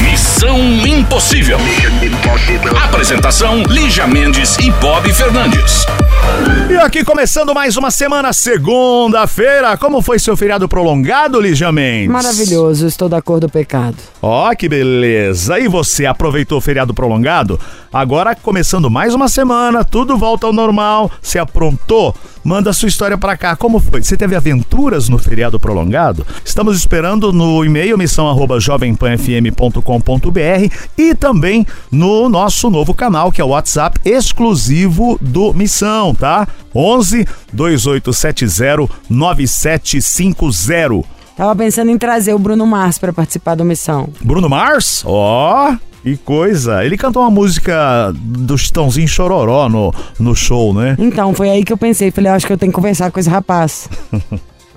Missão Impossível. Apresentação: Lígia Mendes e Bob Fernandes. E aqui começando mais uma semana, segunda-feira. Como foi seu feriado prolongado, Lígia Mendes? Maravilhoso, estou da cor do pecado. Ó, que beleza. E você aproveitou o feriado prolongado? Agora começando mais uma semana, tudo volta ao normal. Se aprontou? Manda sua história pra cá. Como foi? Você teve aventuras no feriado prolongado? Estamos esperando no e-mail missão@jovempanfm.com.br e também no nosso novo canal, que é o WhatsApp exclusivo do Missão, tá? 11 2870 9750. Tava pensando em trazer o Bruno Mars pra participar do Missão. Bruno Mars? Ó, que coisa. Ele cantou uma música do Chitãozinho Chororó no, no show, né? Então, foi aí que eu pensei. Falei, acho que eu tenho que conversar com esse rapaz.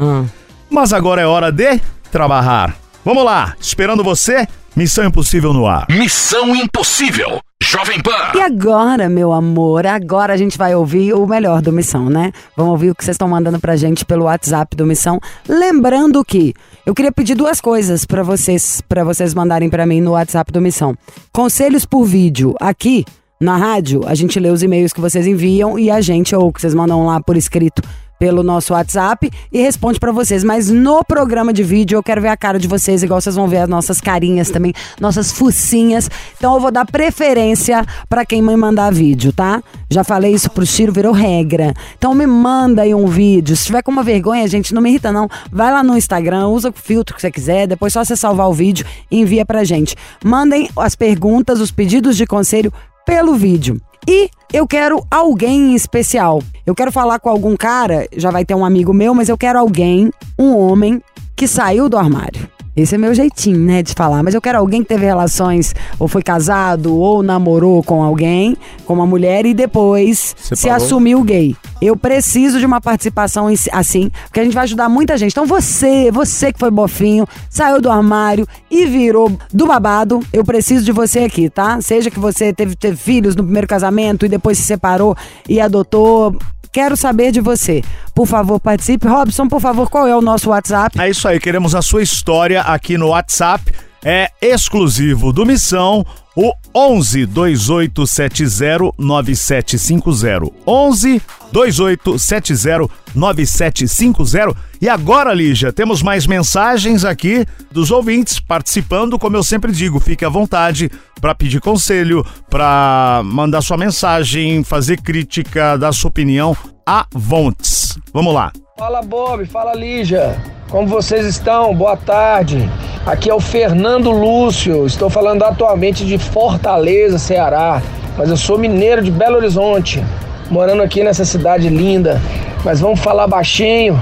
Ah. Mas agora é hora de trabalhar. Vamos lá, esperando você, Missão Impossível no ar. Missão Impossível. Jovem Pan. E agora, meu amor, agora a gente vai ouvir o melhor do Missão, né? Vamos ouvir o que vocês estão mandando pra gente pelo WhatsApp do Missão. Lembrando que eu queria pedir duas coisas pra vocês, para vocês mandarem pra mim no WhatsApp do Missão. Conselhos por vídeo aqui na rádio, a gente lê os e-mails que vocês enviam e a gente ou que vocês mandam lá por escrito pelo nosso WhatsApp e responde pra vocês. Mas no programa de vídeo eu quero ver a cara de vocês, igual vocês vão ver as nossas carinhas também, nossas focinhas. Então eu vou dar preferência pra quem me mandar vídeo, tá? Já falei isso pro Chiro, virou regra. Então me manda aí um vídeo. Se tiver com uma vergonha, gente, não me irrita não. Vai lá no Instagram, usa o filtro que você quiser, depois só você salvar o vídeo e envia pra gente. Mandem as perguntas, os pedidos de conselho pelo vídeo. E eu quero alguém especial. Eu quero falar com algum cara, já vai ter um amigo meu, mas eu quero alguém, um homem, que saiu do armário. Esse é meu jeitinho, né, de falar. Mas eu quero alguém que teve relações, ou foi casado, ou namorou com alguém, com uma mulher, e depois se Separou. assumiu gay. Eu preciso de uma participação assim, porque a gente vai ajudar muita gente. Então você, você que foi bofinho, saiu do armário e virou do babado, eu preciso de você aqui, tá? Seja que você teve, teve filhos no primeiro casamento e depois se separou e adotou. Quero saber de você. Por favor, participe. Robson, por favor, qual é o nosso WhatsApp? É isso aí, queremos a sua história aqui no WhatsApp. É exclusivo do Missão, o 11 2870 9750. 11 2870 9750. E agora, Lígia, temos mais mensagens aqui dos ouvintes participando. Como eu sempre digo, fique à vontade para pedir conselho, para mandar sua mensagem, fazer crítica, dar sua opinião a vontes. Vamos lá. Fala Bob, fala Lígia. Como vocês estão? Boa tarde. Aqui é o Fernando Lúcio. Estou falando atualmente de Fortaleza, Ceará. Mas eu sou mineiro de Belo Horizonte, morando aqui nessa cidade linda. Mas vamos falar baixinho.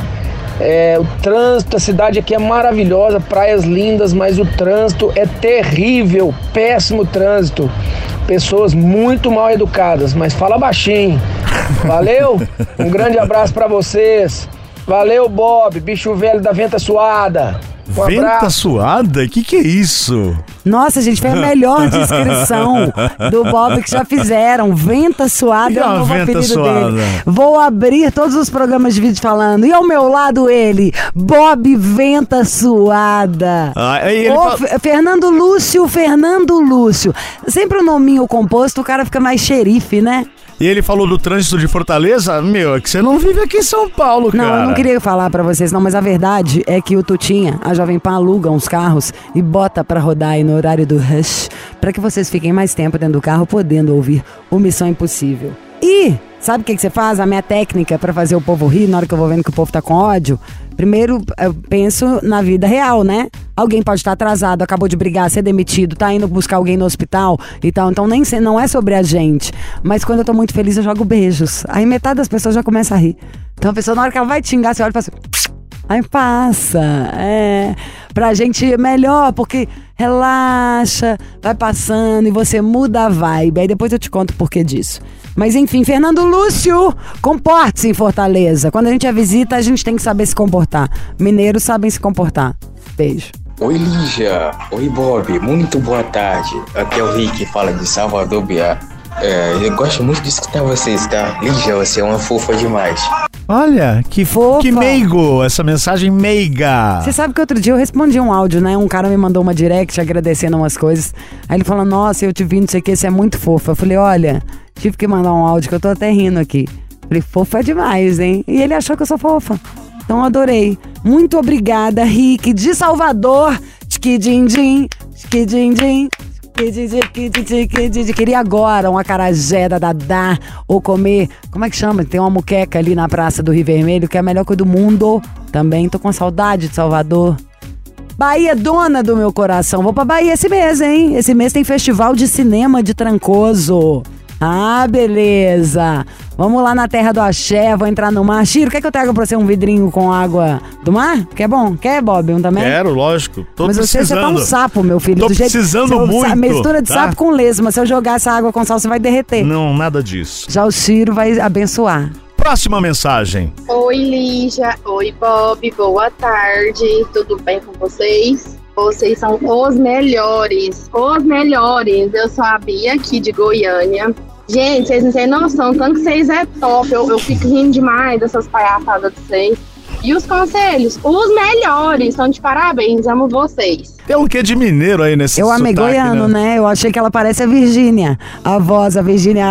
É, o trânsito, a cidade aqui é maravilhosa, praias lindas, mas o trânsito é terrível, péssimo trânsito. Pessoas muito mal educadas, mas fala baixinho. Valeu? Um grande abraço pra vocês. Valeu, Bob, bicho velho da venta suada. Um Venta suada? Que que é isso? Nossa, gente, foi a melhor descrição do Bob que já fizeram. Venta suada E é o novo venta apelido suada? dele. Vou abrir todos os programas de vídeo falando. E ao meu lado ele, Bob Venta Suada. Ah, ele fala- Fe- Fernando Lúcio, Fernando Lúcio. Sempre o nominho composto, o cara fica mais xerife, né? E ele falou do trânsito de Fortaleza. Meu, é que você não vive aqui em São Paulo, Não, cara. eu não queria falar pra vocês, não, mas a verdade é que o Tutinha, a Jovem Pan aluga uns carros e bota pra rodar aí no horário do rush, pra que vocês fiquem mais tempo dentro do carro podendo ouvir o Missão Impossível. Sabe o que, que você faz? A minha técnica pra fazer o povo rir na hora que eu vou vendo que o povo tá com ódio. Primeiro, eu penso na vida real, né? Alguém pode estar atrasado, acabou de brigar, ser demitido, tá indo buscar alguém no hospital e tal. Então nem se- não é sobre a gente. Mas quando eu tô muito feliz, eu jogo beijos. Aí metade das pessoas já começa a rir. Então a pessoa, na hora que ela vai xingar, você olha e fala assim. Aí passa, é. Pra gente é melhor, porque relaxa, vai passando e você muda a vibe. Aí depois eu te conto o porquê disso. Mas enfim, Fernando Lúcio, comporte-se em Fortaleza. Quando a gente é visita, a gente tem que saber se comportar. Mineiros sabem se comportar. Beijo. Oi Lígia, oi Bob, muito boa tarde. Aqui é o Rick, fala de Salvador Biá. É, eu gosto muito de escutar vocês, tá? Lígia, você é uma fofa demais. Olha, que Fofa. Que meigo, essa mensagem meiga. Você sabe que outro dia eu respondi um áudio, né? Um cara me mandou uma direct agradecendo umas coisas. Aí ele falou: Nossa, eu te vi, não sei o que, você é muito fofa. Eu falei: Olha, tive que mandar um áudio que eu tô até rindo aqui. Falei: Fofa é demais, hein? E ele achou que eu sou fofa. Então eu adorei. Muito obrigada, Rick, de Salvador. Tchiquidim-dim, tchiquidim-dim. Queria agora uma acarajé da Dadá ou comer, como é que chama? Tem uma muqueca ali na Praça do Rio Vermelho, que é a melhor coisa do mundo. Também tô com saudade de Salvador. Bahia, dona do meu coração. Vou pra Bahia esse mês, hein? Esse mês tem festival de cinema de Trancoso. Ah, beleza. Vamos lá na terra do axé, vou entrar no mar. Chiro, quer que eu traga pra você um vidrinho com água do mar? Quer bom? Quer, Bob, um também? Quero, lógico. Tô Mas você, você tá um sapo, meu filho. Tô do jeito, precisando eu- muito, Mistura de tá? sapo com lesma. Se eu jogar essa água com sal, você vai derreter. Não, nada disso. Já o Ciro vai abençoar. Próxima mensagem. Oi, Lígia. Oi, Bob. Boa tarde. Tudo bem com vocês? Vocês são os melhores. Os melhores. Eu sou a Bia aqui de Goiânia. Gente, vocês não têm noção. Tanto que vocês é top. Eu, eu fico rindo demais dessas palhaçadas de vocês. E os conselhos? Os melhores. Estão de parabéns. Amo vocês. Tem um quê de mineiro aí nesse Eu amei sotaque, goiano, né? Eu achei que ela parece a Virgínia. A voz, a Virgínia,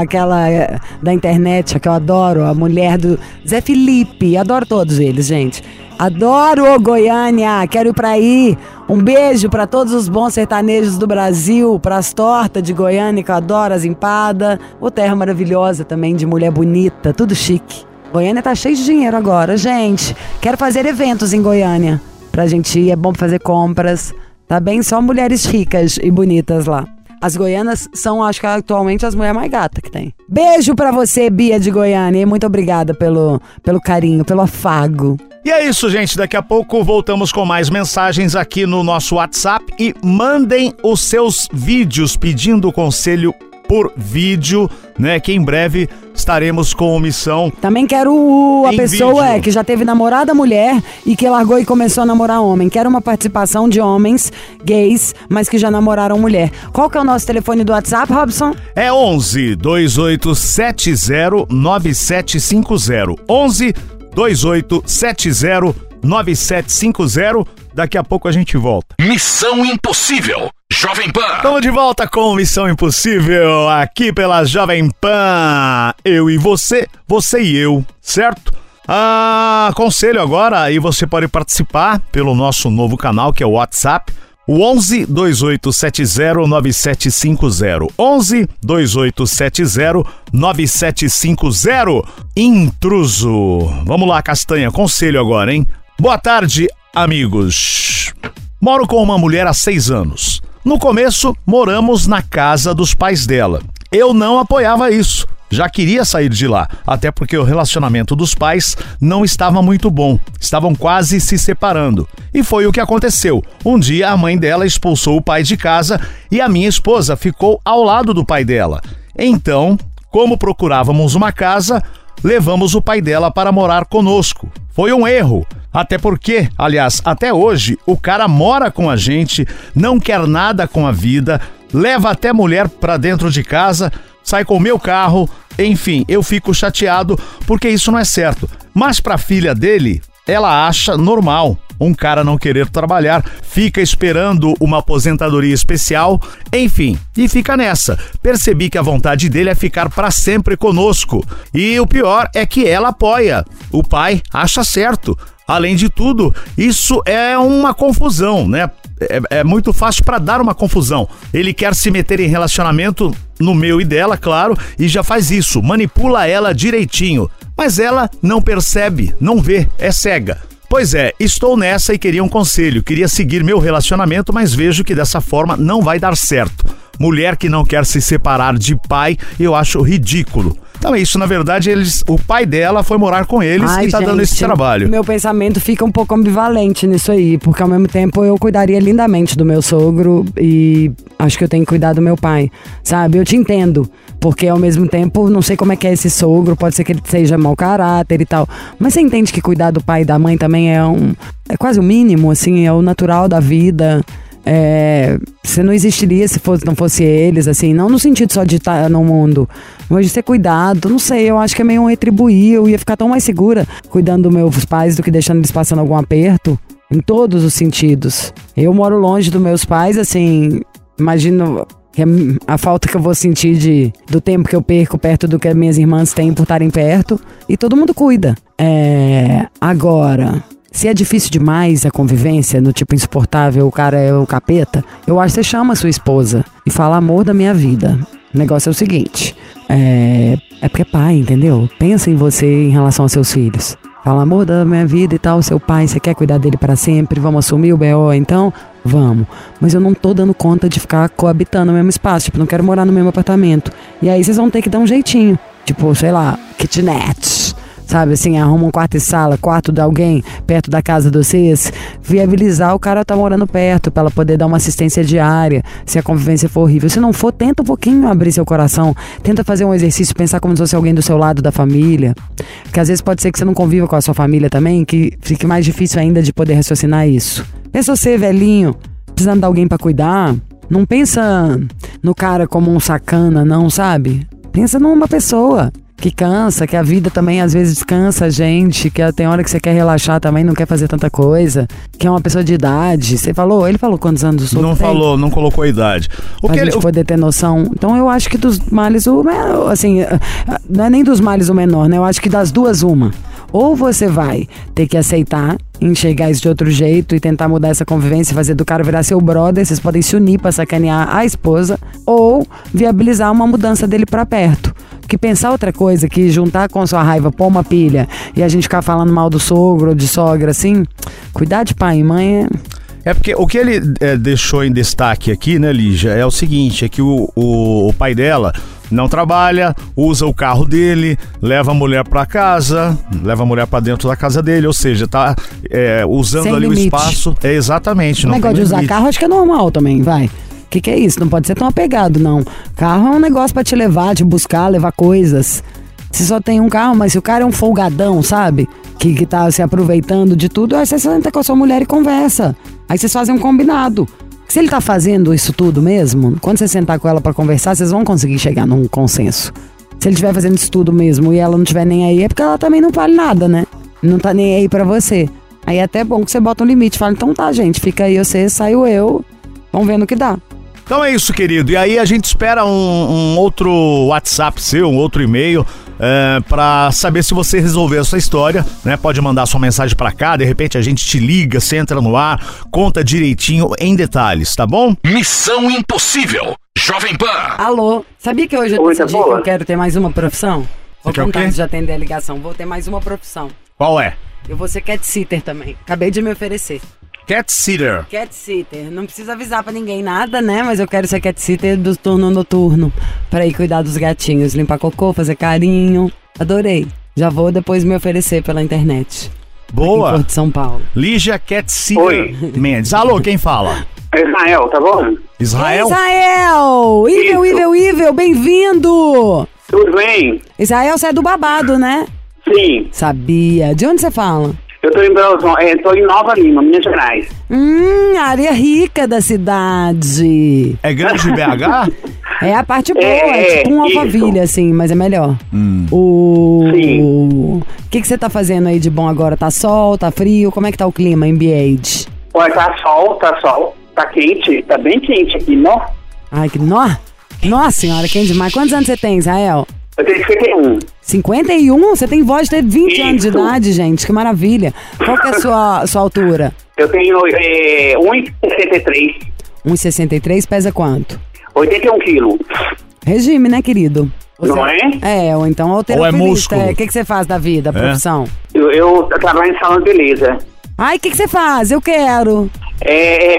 aquela eh, da internet, a que eu adoro, a mulher do Zé Felipe. Adoro todos eles, gente. Adoro Goiânia, quero ir pra aí. Um beijo pra todos os bons sertanejos do Brasil, pras tortas de Goiânia, que eu adoro, as empadas. O terra maravilhosa também, de mulher bonita, tudo chique. Goiânia tá cheio de dinheiro agora, gente. Quero fazer eventos em Goiânia. Pra gente ir, é bom fazer compras. Tá bem? Só mulheres ricas e bonitas lá. As goianas são, acho que atualmente, as mulheres mais gatas que tem. Beijo pra você, Bia de Goiânia. E muito obrigada pelo, pelo carinho, pelo afago. E é isso, gente. Daqui a pouco voltamos com mais mensagens aqui no nosso WhatsApp e mandem os seus vídeos pedindo conselho por vídeo, né? Que em breve estaremos com missão. Também quero a pessoa vídeo. é, que já teve namorada mulher e que largou e começou a namorar homem. Quero uma participação de homens gays, mas que já namoraram mulher. Qual que é o nosso telefone do WhatsApp, Robson? É 11 2870 9750. 11 2870 9750. Daqui a pouco a gente volta. Missão Impossível. Jovem Pan. Estamos de volta com Missão Impossível aqui pela Jovem Pan. Eu e você, você e eu, certo? Ah, aconselho agora e você pode participar pelo nosso novo canal que é o WhatsApp. O 11 2870 9750. 11 2870 9750. Intruso. Vamos lá, Castanha, conselho agora, hein? Boa tarde, amigos. Moro com uma mulher há seis anos. No começo, moramos na casa dos pais dela. Eu não apoiava isso. Já queria sair de lá, até porque o relacionamento dos pais não estava muito bom. Estavam quase se separando. E foi o que aconteceu. Um dia a mãe dela expulsou o pai de casa e a minha esposa ficou ao lado do pai dela. Então, como procurávamos uma casa, levamos o pai dela para morar conosco. Foi um erro. Até porque, aliás, até hoje, o cara mora com a gente, não quer nada com a vida, leva até mulher pra dentro de casa, sai com o meu carro, enfim, eu fico chateado porque isso não é certo. Mas pra filha dele, ela acha normal. um cara não querer trabalhar, fica esperando uma aposentadoria especial, enfim, e fica nessa. Percebi que a vontade dele é ficar para sempre conosco. E o pior é que ela apoia. O pai acha certo. Além de tudo, isso é uma confusão, né? É, é muito fácil para dar uma confusão. Ele quer se meter em relacionamento no meu e dela, claro, e já faz isso, manipula ela direitinho. Mas ela não percebe, não vê, é cega. Pois é, estou nessa e queria um conselho. Queria seguir meu relacionamento, mas vejo que dessa forma não vai dar certo. Mulher que não quer se separar de pai, eu acho ridículo. Então é isso, na verdade, eles, o pai dela foi morar com eles Ai, e tá dando esse gente, trabalho. Meu pensamento fica um pouco ambivalente nisso aí, porque ao mesmo tempo eu cuidaria lindamente do meu sogro e acho que eu tenho que cuidar do meu pai, sabe? Eu te entendo, porque ao mesmo tempo não sei como é que é esse sogro, pode ser que ele seja mau caráter e tal, mas você entende que cuidar do pai e da mãe também é um é quase o mínimo, assim, é o natural da vida. É, você não existiria se fosse, não fosse eles, assim, não no sentido só de estar no mundo, mas de ser cuidado, não sei, eu acho que é meio um retribuir, eu ia ficar tão mais segura cuidando dos meus pais do que deixando eles passando algum aperto, em todos os sentidos. Eu moro longe dos meus pais, assim, imagino que a falta que eu vou sentir de, do tempo que eu perco perto do que as minhas irmãs têm por estarem perto, e todo mundo cuida. É, agora, se é difícil demais a convivência, no tipo insuportável, o cara é o capeta, eu acho que você chama a sua esposa e fala amor da minha vida. O negócio é o seguinte: é, é porque é pai, entendeu? Pensa em você em relação aos seus filhos. Fala amor da minha vida e tal, seu pai, você quer cuidar dele para sempre? Vamos assumir o BO então? Vamos. Mas eu não tô dando conta de ficar coabitando no mesmo espaço, tipo, não quero morar no mesmo apartamento. E aí vocês vão ter que dar um jeitinho. Tipo, sei lá, kitnet sabe assim, arruma um quarto e sala, quarto de alguém perto da casa de vocês, viabilizar o cara tá morando perto para ela poder dar uma assistência diária, se a convivência for horrível. Se não for, tenta um pouquinho abrir seu coração, tenta fazer um exercício, pensar como se fosse alguém do seu lado da família, porque às vezes pode ser que você não conviva com a sua família também, que fique mais difícil ainda de poder raciocinar isso. Pensa você, velhinho, precisando de alguém para cuidar, não pensa no cara como um sacana, não, sabe? Pensa numa pessoa que cansa, que a vida também às vezes cansa a gente, que tem hora que você quer relaxar também, não quer fazer tanta coisa, que é uma pessoa de idade. Você falou? Ele falou quantos anos o sogro Não tem? falou, não colocou a idade. O pra que gente ele, poder ter noção. Então eu acho que dos males o menor, assim, não é nem dos males o menor, né? Eu acho que das duas uma. Ou você vai ter que aceitar, enxergar isso de outro jeito e tentar mudar essa convivência, fazer do cara virar seu brother, vocês podem se unir pra sacanear a esposa, ou viabilizar uma mudança dele pra perto. Que pensar outra coisa, que juntar com sua raiva, pôr uma pilha e a gente ficar falando mal do sogro ou de sogra, assim, cuidar de pai e mãe é. É porque o que ele é, deixou em destaque aqui, né, Lígia, é o seguinte: é que o, o, o pai dela não trabalha, usa o carro dele, leva a mulher pra casa, leva a mulher pra dentro da casa dele, ou seja, tá é, usando Sem ali limite. o espaço. É exatamente. O negócio de usar limite. carro acho que é normal também, vai. O que, que é isso? Não pode ser tão apegado, não. Carro é um negócio pra te levar, te buscar, levar coisas. Se só tem um carro, mas se o cara é um folgadão, sabe? Que, que tá se aproveitando de tudo, aí você senta com a sua mulher e conversa. Aí vocês fazem um combinado. Se ele tá fazendo isso tudo mesmo, quando você sentar com ela pra conversar, vocês vão conseguir chegar num consenso. Se ele estiver fazendo isso tudo mesmo e ela não estiver nem aí, é porque ela também não vale nada, né? Não tá nem aí pra você. Aí é até bom que você bota um limite. Fala, então tá, gente, fica aí você, saiu eu. Vamos ver no que dá. Então é isso, querido. E aí a gente espera um, um outro WhatsApp seu, um outro e-mail, é, para saber se você resolveu essa história, né? Pode mandar sua mensagem pra cá, de repente a gente te liga, você entra no ar, conta direitinho em detalhes, tá bom? Missão Impossível. Jovem Pan. Alô, sabia que hoje eu Oi, tá decidi que eu quero ter mais uma profissão? Vou quer o contar de atender a ligação. Vou ter mais uma profissão. Qual é? Eu vou ser cat sitter também. Acabei de me oferecer. Cat sitter. Cat sitter. Não precisa avisar pra ninguém nada, né? Mas eu quero ser cat sitter do turno noturno. Pra ir cuidar dos gatinhos, limpar cocô, fazer carinho. Adorei. Já vou depois me oferecer pela internet. Em Boa. Porto de São Paulo. Lígia Cat sitter Oi. Mendes. Alô, quem fala? Israel, tá bom? Israel? Israel! Ivel, Ivel, Ivel, bem-vindo! Tudo bem? Israel, você é do babado, né? Sim. Sabia. De onde você fala? Eu tô em, Belo Horizonte- é, tô em Nova Lima, Minas Gerais. Hum, área rica da cidade. É grande BH? É a parte boa, É, é, tipo um isso. alphaville, assim, mas é melhor. O. O que, que você tá fazendo aí de bom agora? Tá sol, tá frio? Como é que tá o clima em Biage? Olha, tá sol, tá sol, tá quente, tá bem quente aqui, não? Ai, que. Nó! Nossa senhora, quem demais. Quantos anos você tem, Israel? Eu tenho 51. 51? Você tem voz de ter 20 anos de Isso. idade, gente. Que maravilha. Qual que é a sua, sua altura? Eu tenho é, 1,63, 1,63, pesa quanto? 81 quilos. Regime, né, querido? Não é? É, ou então Ou é alterofilista. músculo. É, O que, que você faz da vida, É? profissão? Eu, eu trabalho em salão de beleza. Ai, o que, que você faz? Eu quero. É,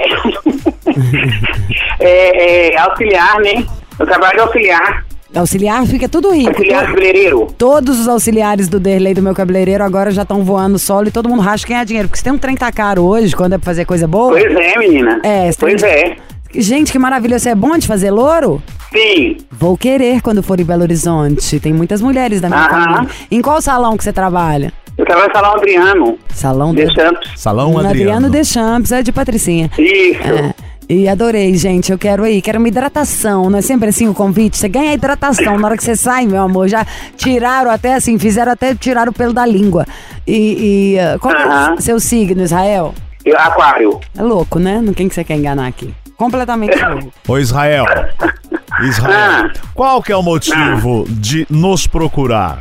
é, é auxiliar, né? Eu trabalho de auxiliar. Auxiliar fica tudo rico. Auxiliar cabeleireiro. Todos os auxiliares do Derlei do meu cabeleireiro agora já estão voando solo e todo mundo racha quem é dinheiro. Porque se tem um trem tá caro hoje, quando é pra fazer coisa boa. Pois é, menina. É, você Pois tem- é. Gente, que maravilha. Você é bom de fazer louro? Sim. Vou querer quando for em Belo Horizonte. Tem muitas mulheres da minha Aham. família. Em qual salão que você trabalha? Eu trabalho no salão Adriano. Salão de Santos. Salão Um Adriano Deschamps, é de Patricinha. Isso. É. E adorei, gente. Eu quero ir. Quero uma hidratação. Não é sempre assim o convite? Você ganha hidratação na hora que você sai, meu amor. Já tiraram até assim, fizeram até tirar o pelo da língua. E, e, ah, qual é o seu signo, Israel? Eu, aquário. É louco, né? Não quem que você quer enganar aqui? Completamente louco. Ô Israel. Israel. Qual que é o motivo de nos procurar?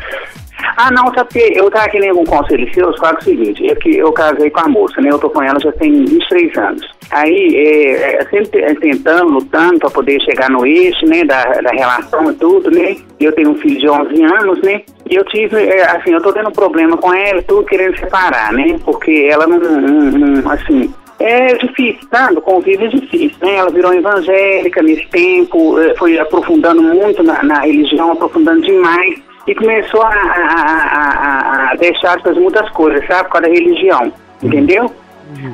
Ah, não, sabe porque eu tava querendo um conselho seu, só que é o seguinte, é que eu casei com a moça, né? Eu tô com ela já tem 23 anos. Aí, é, é, sempre te- tentando, lutando pra poder chegar no eixo, né? Da, da relação e tudo, né? Eu tenho um filho de 11 anos, né? E eu tive, é, assim, eu tô tendo problema com ela tudo, querendo separar, né? Porque ela não, não- não, assim... É difícil, sabe? O convívio é difícil, né? Ela virou evangélica nesse tempo, eh, foi aprofundando muito na, na religião, aprofundando demais e começou a, a- a- a- deixar de fazer muitas coisas, sabe? Por causa da religião, entendeu?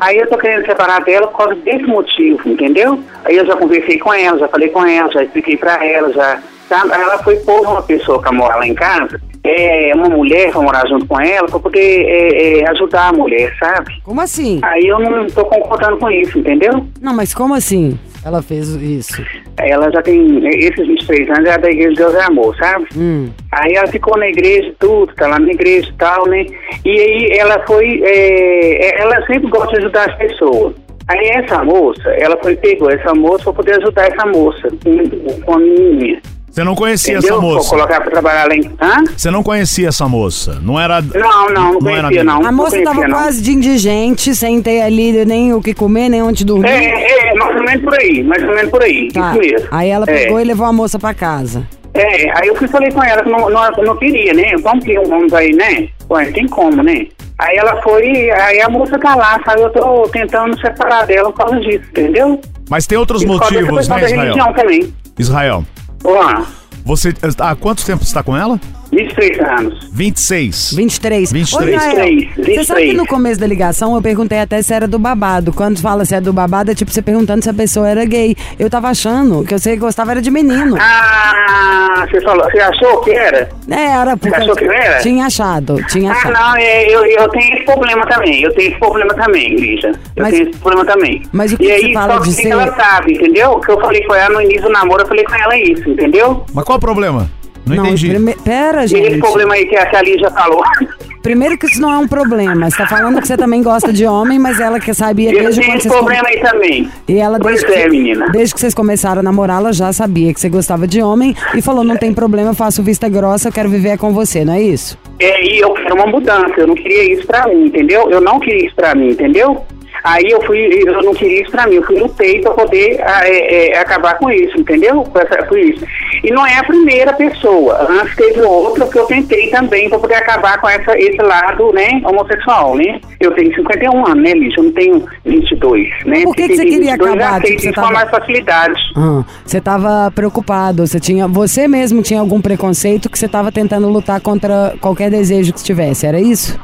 Aí eu tô querendo separar dela por causa desse motivo, entendeu? Aí eu já conversei com ela, já falei com ela, já expliquei pra ela, já. Sabe? Ela foi pôr uma pessoa pra morar lá em casa, é, uma mulher pra morar junto com ela, pra poder é, é, ajudar a mulher, sabe? Como assim? Aí eu não tô concordando com isso, entendeu? Não, mas como assim? Ela fez isso. Ela já tem esses 23 anos, é da igreja de Deus é Amor, sabe? Hum. Aí ela ficou na igreja tudo, tá lá na igreja e tal, né? E aí ela foi, é, ela sempre gosta de ajudar as pessoas. Aí essa moça, ela foi pegou essa moça pra poder ajudar essa moça com, com a menina. Você não conhecia Entendeu? essa moça? colocar pra trabalhar lá em... Hã? Você não conhecia essa moça? Não era. Não, não, não era conhecia, não. A moça conhecia, tava não. quase de indigente, sem ter ali nem o que comer, nem onde dormir. É, é, mais ou menos por aí, mais ou menos por aí, Tá. isso mesmo. Aí ela É. pegou e levou a moça pra casa. É, aí eu fui e falei com ela que não, não, não queria, né? Vamos que homem aí, né? Ué, não tem como, né? Aí ela foi, aí a moça tá lá, sabe? Eu tô tentando separar dela por causa disso, entendeu? Mas tem outros E motivos, né, Israel? também. Israel, Olá, você. Há quanto tempo está com ela? 23 anos. 26. 23. 23. Ô, Israel, 23, Você sabe que 23. no começo da ligação eu perguntei até se era do babado. Quando fala se é do babado, é tipo você perguntando se a pessoa era gay. Eu tava achando que você gostava era de menino. Ah, você falou, você achou que era? É, era porque. achou que era? Tinha achado, tinha Ah, achado. não, é, eu, eu tenho esse problema também. Eu tenho esse problema também, Lígia. Eu Mas- tenho esse problema também. mas o que e que aí, você fala só de que ser- ela sabe, entendeu? O que eu falei com ela no início do namoro, eu falei com ela isso, entendeu? Mas qual o problema? Não, Não, entendi. prime- Pera, esse gente. problema aí que a, que a Lígia falou. Primeiro que isso não é um problema. Você tá falando que você também gosta de homem, mas ela que sabia Eu desde quando esse vocês. com- problema aí também. E ela Pois desde, é, que, menina. desde que vocês começaram a namorar, ela já sabia que você gostava de homem e falou: não tem problema, eu faço vista grossa, eu quero viver com você, não é isso? É, e eu quero uma mudança, eu não queria isso pra mim, entendeu? Eu não queria isso pra mim, entendeu? Aí eu fui, eu não queria isso pra mim, eu fui lutei pra poder ah, é, é, acabar com isso, entendeu? Com, isso. E não é a primeira pessoa, antes teve outra que eu tentei também pra poder acabar com essa, esse lado, né, homossexual, né? Eu tenho 51 anos, né, Lígia? Eu não tenho 22, né? Por que que você queria 22, acabar? Eu Tipo, você tava- com mais facilidade. Ah, você tava preocupado, você tinha. Você mesmo tinha algum preconceito que você tava tentando lutar contra qualquer desejo que tivesse, era isso?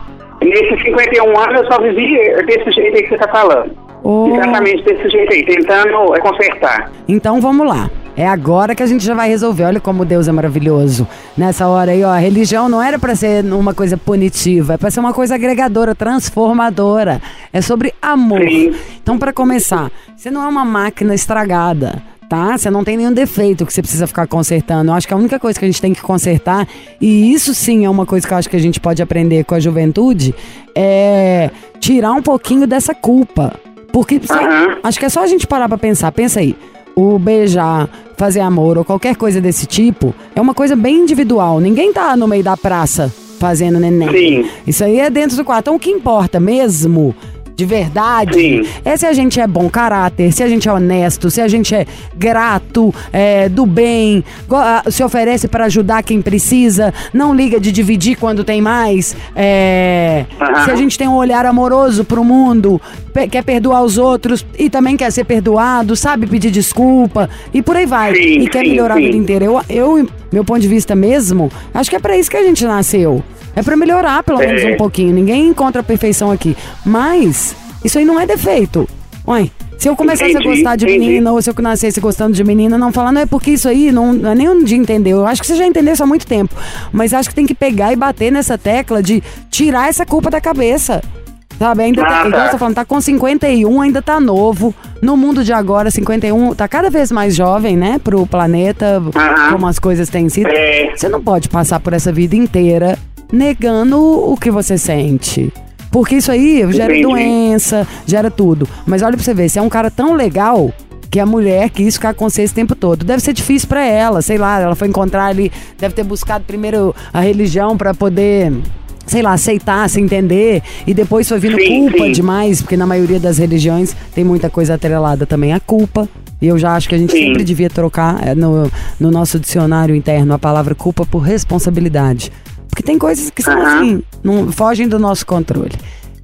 Nesses 51 anos eu só vivi desse jeito aí que você tá falando. Oh. Exatamente desse jeito aí, tentando é, consertar. Então vamos lá. É agora que a gente já vai resolver. Olha como Deus é maravilhoso. Nessa hora aí, ó, a religião não era pra ser uma coisa punitiva, é pra ser uma coisa agregadora, transformadora. É sobre amor. Então, pra começar, você não é uma máquina estragada. Tá? Você não tem nenhum defeito que você precisa ficar consertando. Eu acho que a única coisa que a gente tem que consertar, e isso sim é uma coisa que eu acho que a gente pode aprender com a juventude, é tirar um pouquinho dessa culpa. Porque sabe, acho que é só a gente parar pra pensar. Pensa aí. O beijar, fazer amor ou qualquer coisa desse tipo é uma coisa bem individual. Ninguém tá no meio da praça fazendo neném. Sim. Isso aí é dentro do quarto. Então o que importa mesmo, de verdade, Sim. é se a gente é bom caráter, se a gente é honesto, se a gente é grato, é, do bem, ah, se oferece para ajudar quem precisa, não liga de dividir quando tem mais, é, se a gente tem um olhar amoroso pro mundo, pe- quer perdoar os outros e também quer ser perdoado, sabe pedir desculpa e por aí vai. Sim, e quer sim, melhorar a sim. vida inteira. Eu, eu, meu ponto de vista mesmo, acho que é pra isso que a gente nasceu. É pra melhorar pelo É. menos um pouquinho. Ninguém encontra a perfeição aqui. Mas isso aí não é defeito. Ué, se eu começasse Entendi, a gostar de entendi. menina ou se eu nascesse gostando de menina, não falar, não é porque isso aí não, não é nem um dia entendeu. Eu acho que você já entendeu isso há muito tempo. Mas acho que tem que pegar e bater nessa tecla de tirar essa culpa da cabeça. Sabe, ainda Ah, tá, tá. igual você tá falando, tá com 51, ainda tá novo. No mundo de agora, 51 tá cada vez mais jovem, né? Pro planeta, como as coisas têm sido. É. Você não pode passar por essa vida inteira negando o que você sente. Porque isso aí gera Entendi. doença, gera tudo. Mas olha pra você ver, você é um cara tão legal que a mulher quis ficar com você esse tempo todo. Deve ser difícil pra ela, sei lá, ela foi encontrar ali, deve ter buscado primeiro a religião pra poder sei lá, aceitar, se entender, e depois foi vindo Sim, culpa sim. demais, porque na maioria das religiões tem muita coisa atrelada também à culpa. E eu já acho que a gente Sim. sempre devia trocar é, no, no nosso dicionário interno a palavra culpa por responsabilidade. Porque tem coisas que são Aham. assim, não fogem do nosso controle.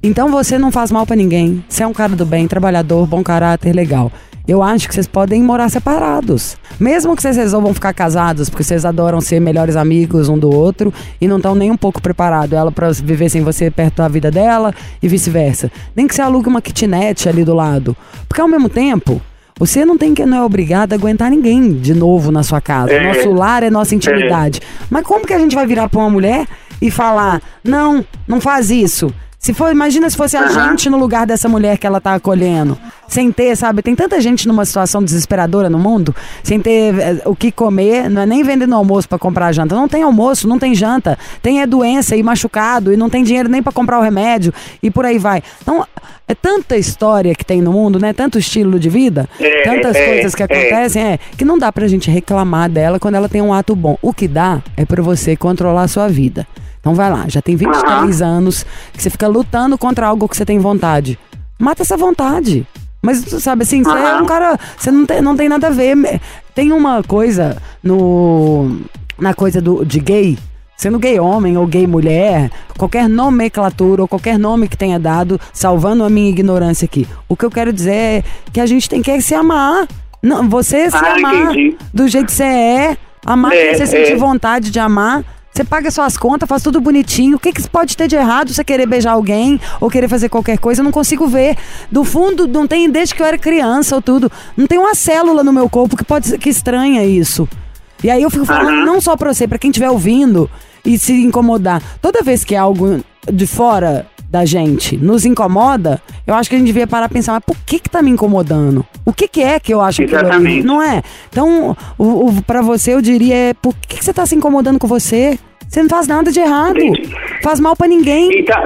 Então você não faz mal pra ninguém. Você é um cara do bem, trabalhador, bom caráter, legal. Eu acho que vocês podem morar separados. Mesmo que vocês resolvam ficar casados, porque vocês adoram ser melhores amigos um do outro e não estão nem um pouco preparados. Ela pra viver sem você perto da vida dela e vice-versa. Nem que você alugue uma kitnet ali do lado. Porque ao mesmo tempo, você não tem que não é obrigado a aguentar ninguém de novo na sua casa. É. Nosso lar é nossa intimidade. Mas como que a gente vai virar pra uma mulher e falar: "Não, não faz isso"? Se for, imagina se fosse a gente no lugar dessa mulher que ela tá acolhendo. Sem ter, sabe? Tem tanta gente numa situação desesperadora no mundo, sem ter eh, o que comer, não é nem vendendo almoço pra comprar janta. Não tem almoço, não tem janta. Tem é doença e machucado e não tem dinheiro nem pra comprar o remédio e por aí vai. Então, é tanta história que tem no mundo, né? Tanto estilo de vida, É, tantas é, coisas que é. acontecem, é, que não dá pra gente reclamar dela quando ela tem um ato bom. O que dá é pra você controlar a sua vida. Então vai lá, já tem 23 anos que você fica lutando contra algo que você tem vontade. Mata essa vontade. Mas, sabe assim, você é um cara. Você não tem, não tem nada a ver. Tem uma coisa no. Na coisa do, de gay. Sendo gay homem ou gay mulher, qualquer nomenclatura ou qualquer nome que tenha dado, salvando a minha ignorância aqui. O que eu quero dizer é que a gente tem que se amar. Não, você se Ah, amar entendi. do jeito que você é, amar É, quem você é. sentir vontade de amar. Você paga suas contas, faz tudo bonitinho. O que, que pode ter de errado você querer beijar alguém ou querer fazer qualquer coisa? Eu não consigo ver. Do fundo, não tem, desde que eu era criança ou tudo, não tem uma célula no meu corpo que pode que estranha isso. E aí eu fico falando não só pra você, pra quem estiver ouvindo e se incomodar. Toda vez que é algo de fora da gente nos incomoda, eu acho que a gente devia parar e pensar, mas por que que tá me incomodando? O que que é que eu acho que Exatamente. não é? Então, o, o, pra você eu diria é, por que que você tá se incomodando com você? Você não faz nada de errado. Faz mal pra ninguém. Então,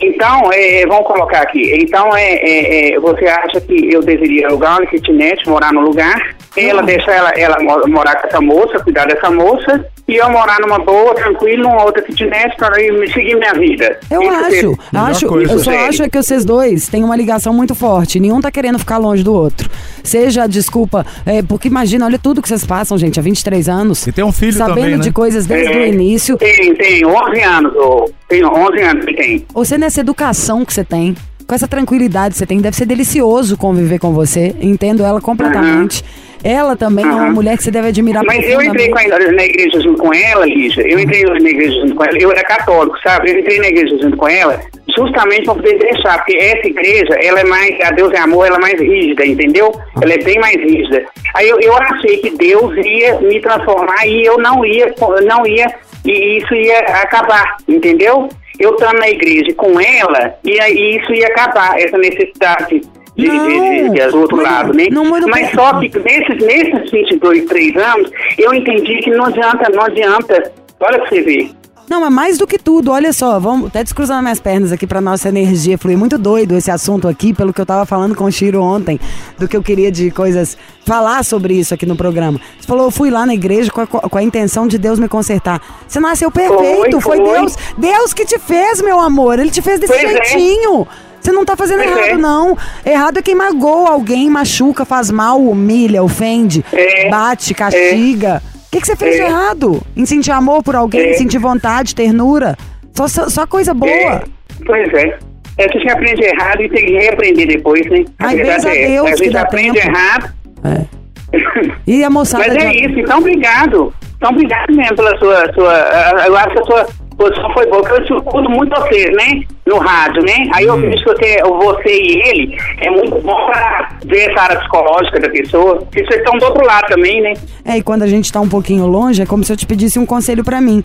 então é, vamos colocar aqui. Então, é, é, é, você acha que eu deveria alugar uma kitnet, morar no lugar, ela deixar ela, ela mo- morar com essa moça, cuidar dessa moça, e eu morar numa boa, tranquilo, numa outra kitnet para ir me seguir minha vida. Eu Isso acho, seria- acho, eu só sério. acho é que vocês dois têm uma ligação muito forte. Nenhum tá querendo ficar longe do outro. Seja, desculpa, é, porque imagina, olha tudo que vocês passam, gente, há 23 anos. E tem um filho Sabendo também, né? de coisas desde o É, início. Tem, tem 11 anos, ô. Tem 11 anos que tem. Você nessa educação que você tem, com essa tranquilidade que você tem, deve ser delicioso conviver com você. Entendo ela completamente. Ela também é uma Aham. mulher que você deve admirar Mas eu entrei com a- na igreja junto com ela, Lígia. Eu entrei na igreja junto com ela. Eu era católico, sabe? Eu entrei na igreja junto com ela justamente para poder deixar, porque essa igreja, ela é mais, a Deus é amor, ela é mais rígida, entendeu? Ela é bem mais rígida. Aí eu, eu achei que Deus ia me transformar e eu não ia, não ia, e isso ia acabar, entendeu? Eu estando na igreja com ela, e aí isso ia acabar, essa necessidade de, de, de, de- do outro lado, né? Mas só que nesses, nesses 22, 3 anos, eu entendi que não adianta, não adianta. Olha pra você ver. Não, mas mais do que tudo, olha só, vamos até descruzando minhas pernas aqui pra nossa energia fluir. Muito doido esse assunto aqui, pelo que eu tava falando com o Chiro ontem, do que eu queria de coisas, falar sobre isso aqui no programa. Você falou, eu fui lá na igreja com a, com a intenção de Deus me consertar. Você nasceu perfeito, foi, Foi, foi. Deus, Deus que te fez, meu amor, ele te fez desse Pois é. jeitinho. Você não tá fazendo Pois errado, é. não. Errado é quem magoa alguém, machuca, faz mal, humilha, ofende, bate, castiga. O que, que você fez de É. errado? Em sentir amor por alguém, É. sentir vontade, ternura. Só, só, coisa boa. É, pois é. É que você aprende errado e tem que reaprender depois, né? Ai, graças a é Deus essa. A gente aprende tempo. errado. E a moçada. Mas é de- isso, então obrigado. Então obrigado mesmo pela sua. sua eu acho que a sua posição foi boa, porque eu escuto muito vocês, né? No rádio, né? Aí eu vejo que você, você e ele é muito bom pra ver essa área psicológica da pessoa. Porque vocês estão do outro lado também, né? É, e quando a gente tá um pouquinho longe, é como se eu te pedisse um conselho pra mim.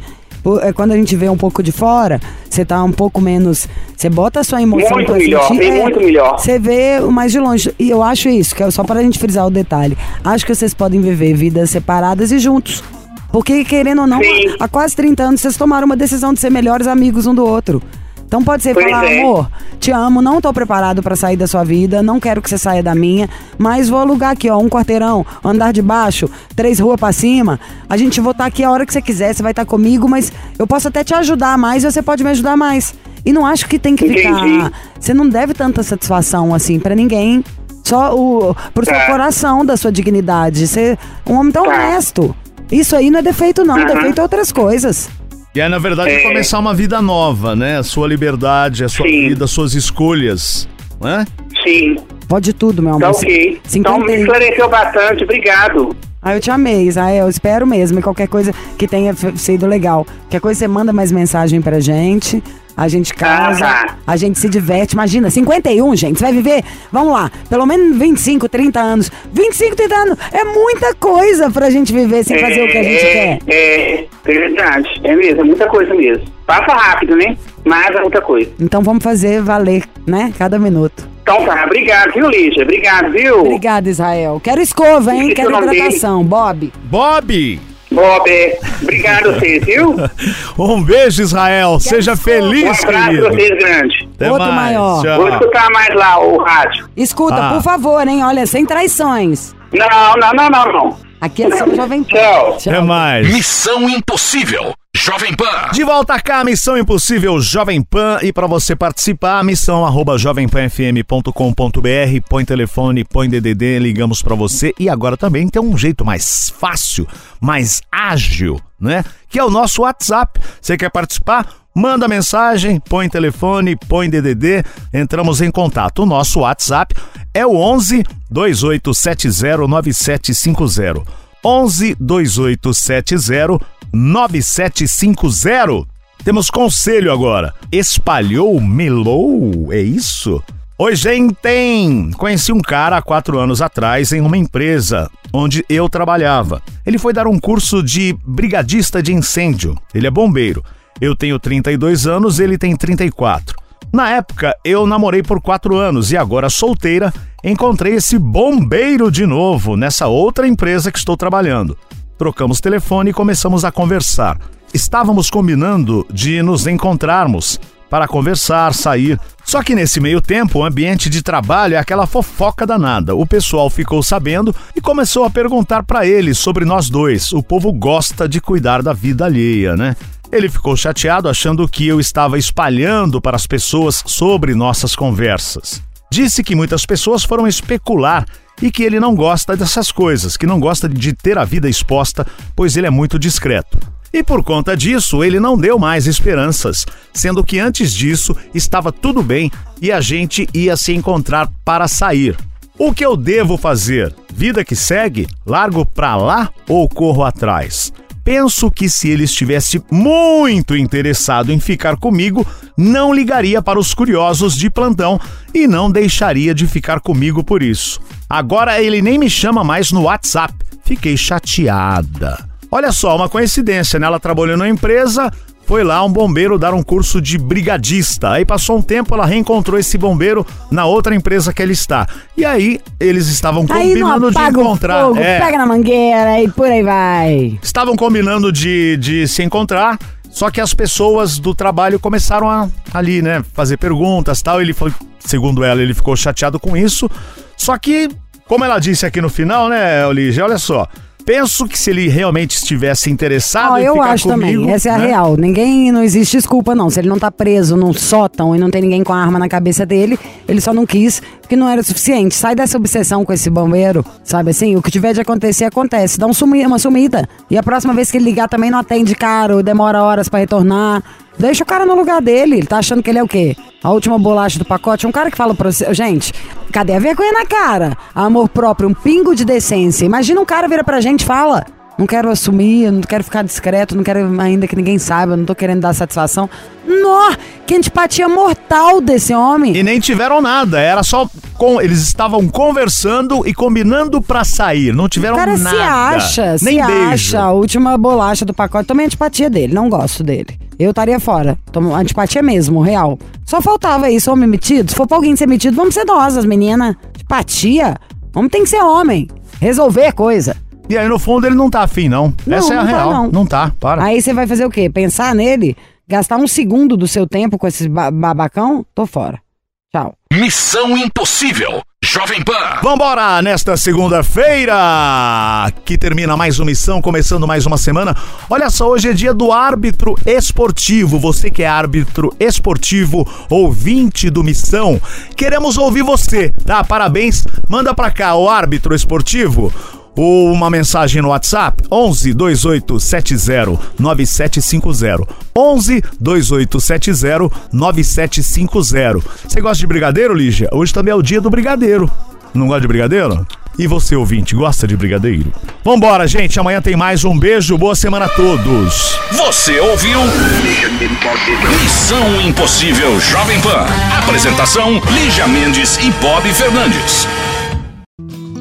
É, Quando a gente vê um pouco de fora, você tá um pouco menos. Você bota a sua emoção Muito pra melhor, sentir. é, muito melhor. Você vê mais de longe. E eu acho isso, que é só para a gente frisar o detalhe. Acho que vocês podem viver vidas separadas e juntos. Porque, querendo ou não, há quase 30 anos vocês tomaram uma decisão de ser melhores amigos um do outro. Então pode ser Pois falar, é. amor, te amo, não tô preparado pra sair da sua vida, não quero que você saia da minha, mas vou alugar aqui, ó, um quarteirão, andar de baixo, três ruas pra cima. A gente vou estar aqui a hora que você quiser, você vai estar comigo, mas eu posso até te ajudar mais e você pode me ajudar mais. E não acho que tem que ficar. Entendi. Você não deve tanta satisfação assim pra ninguém. Só o pro seu Tá. coração, da sua dignidade. Você um homem tão honesto. Isso aí não é defeito, não. Aham. Defeito é outras coisas. E é, na verdade, É. começar uma vida nova, né? A sua liberdade, a sua vida, as suas escolhas, né? Sim. Pode tudo, meu amor. Tá ok. Então me 51. esclareceu bastante, obrigado. Ah, eu te amei, Israel. Espero mesmo. E qualquer coisa que tenha sido legal. Qualquer coisa você manda mais mensagem pra gente. A gente casa, Ah, a gente se diverte. Imagina, 51, gente. Você vai viver, vamos lá, pelo menos 25, 30 anos. 25, 30 anos é muita coisa pra gente viver sem fazer o que a gente é, quer. É, é verdade. É mesmo, é muita coisa mesmo. Passa rápido, né? Mas é muita coisa. Então vamos fazer valer, né? Cada minuto. Então tá, obrigado, viu, Lígia? Obrigado, viu? Obrigada, Israel. Quero escova, hein? Quero hidratação. Bob. Bob! Bob, obrigado a vocês, viu? Um beijo, Israel. Seja feliz, Um abraço pra querido. vocês, grande. Até Outro mais. maior. Tchau. Vou escutar mais lá o rádio. Escuta, Ah. por favor, hein? Olha, sem traições. Não, não, não, não, não. Aqui é só Jovem Pan. Tchau. Até mais. Missão Impossível. Jovem Pan. De volta cá, Missão Impossível Jovem Pan. E para você participar, missão arroba jovempanfm.com.br. Põe telefone, põe DDD, ligamos para você. E agora também tem um jeito mais fácil, mais ágil, né? Que é o nosso WhatsApp. Você quer participar? Manda mensagem, põe telefone, põe DDD, entramos em contato. O nosso WhatsApp é o 11 2870 9750. 11 2870 9750. Temos conselho agora. Espalhou, melou, é isso? Oi, gente! Conheci um cara há quatro anos atrás em uma empresa onde eu trabalhava. Ele foi dar um curso de brigadista de incêndio. Ele é bombeiro. Eu tenho 32 anos, ele tem 34. Na época, eu namorei por quatro anos e agora solteira, encontrei esse bombeiro de novo nessa outra empresa que estou trabalhando. Trocamos telefone e começamos a conversar. Estávamos combinando de nos encontrarmos para conversar, sair. Só que nesse meio tempo, o ambiente de trabalho é aquela fofoca danada. O pessoal ficou sabendo e começou a perguntar para ele sobre nós dois. O povo gosta de cuidar da vida alheia, né? Ele ficou chateado achando que eu estava espalhando para as pessoas sobre nossas conversas. Disse que muitas pessoas foram especular e que ele não gosta dessas coisas, que não gosta de ter a vida exposta, pois ele é muito discreto. E por conta disso, ele não deu mais esperanças, sendo que antes disso estava tudo bem e a gente ia se encontrar para sair. O que eu devo fazer? Vida que segue? Largo pra lá ou corro atrás? Penso que se ele estivesse muito interessado em ficar comigo, não ligaria para os curiosos de plantão e não deixaria de ficar comigo por isso. Agora ele nem me chama mais no WhatsApp. Fiquei chateada. Olha só, uma coincidência, né? Ela trabalhou na empresa, foi lá um bombeiro dar um curso de brigadista. Aí passou um tempo, ela reencontrou esse bombeiro na outra empresa que ele está. E aí eles estavam Aí combinando de encontrar. fogo, É, pega na mangueira e por aí vai. estavam combinando de, de se encontrar. Só que as pessoas do trabalho começaram a ali, né, fazer perguntas, tal. Ele foi, segundo ela, ele ficou chateado com isso. Só que, como ela disse aqui no final, né, Olígia, olha só. Penso que se ele realmente estivesse interessado em eu acho comigo, também, essa é a né? real. Ninguém, não existe desculpa não. Se ele não tá preso num sótão e não tem ninguém com a arma na cabeça dele, ele só não quis porque não era suficiente. Sai dessa obsessão com esse bombeiro, sabe assim? O que tiver de acontecer, acontece. Dá um sumi, uma sumida. E a próxima vez que ele ligar também não atende caro, demora horas pra retornar. Deixa o cara no lugar dele. Ele tá achando que ele é o quê? A última bolacha do pacote. Um cara que fala pra você. Gente, cadê a vergonha na cara? Amor próprio, um pingo de decência. Imagina um cara vira pra gente e fala. Não quero assumir, não quero ficar discreto, não quero ainda que ninguém saiba, não tô querendo dar satisfação. Nó! Que antipatia mortal desse homem. E nem tiveram nada, era só com eles estavam conversando e combinando pra sair, não tiveram o cara nada. se acha, nem se beijo. acha. A última bolacha do pacote. Tomei antipatia dele, não gosto dele. Eu estaria fora. Tomo antipatia mesmo, real. Só faltava isso, homem metido. Se for pra alguém ser metido, vamos ser nós, as meninas. Antipatia? Homem tem que ser homem. Resolver coisa. E aí no fundo ele não tá afim não. Não, Essa é a não tá, real. não. não tá, para. Aí você vai fazer o quê? Pensar nele? Gastar um segundo do seu tempo com esse ba- babacão? Tô fora. Tchau. Missão Impossível. Jovem Pan. Vambora nesta segunda-feira, que termina mais uma missão, começando mais uma semana. Olha só, hoje é dia do árbitro esportivo. Você que é árbitro esportivo, ouvinte do Missão, queremos ouvir você, tá? Parabéns. Manda pra cá o árbitro esportivo. Ou uma mensagem no WhatsApp 11 2870 9750 11 2870 9750 Você gosta de brigadeiro, Lígia? Hoje também é o dia do brigadeiro. Não gosta de brigadeiro? E você, ouvinte, gosta de brigadeiro? Vambora, gente. Amanhã tem mais. Um beijo. Boa semana a todos. Você ouviu? Missão Impossível Jovem Pan. Apresentação: Lígia Mendes e Bob Fernandes.